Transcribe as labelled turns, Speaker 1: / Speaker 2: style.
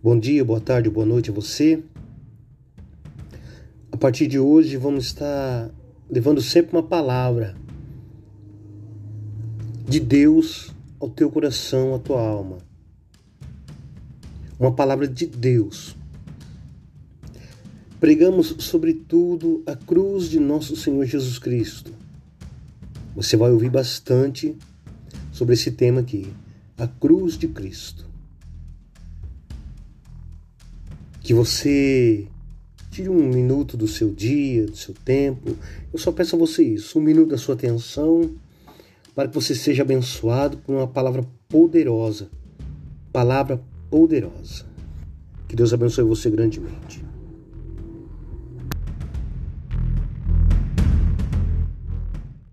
Speaker 1: Bom dia, boa tarde, boa noite a você. A partir de hoje vamos estar levando sempre uma palavra de Deus ao teu coração, à tua alma. Uma palavra de Deus. Pregamos sobretudo a cruz de nosso Senhor Jesus Cristo. Você vai ouvir bastante sobre esse tema aqui, a cruz de Cristo. Que você tire um minuto do seu dia, do seu tempo. Eu só peço a você isso, um minuto da sua atenção, para que você seja abençoado com uma palavra poderosa. Palavra poderosa. Que Deus abençoe você grandemente.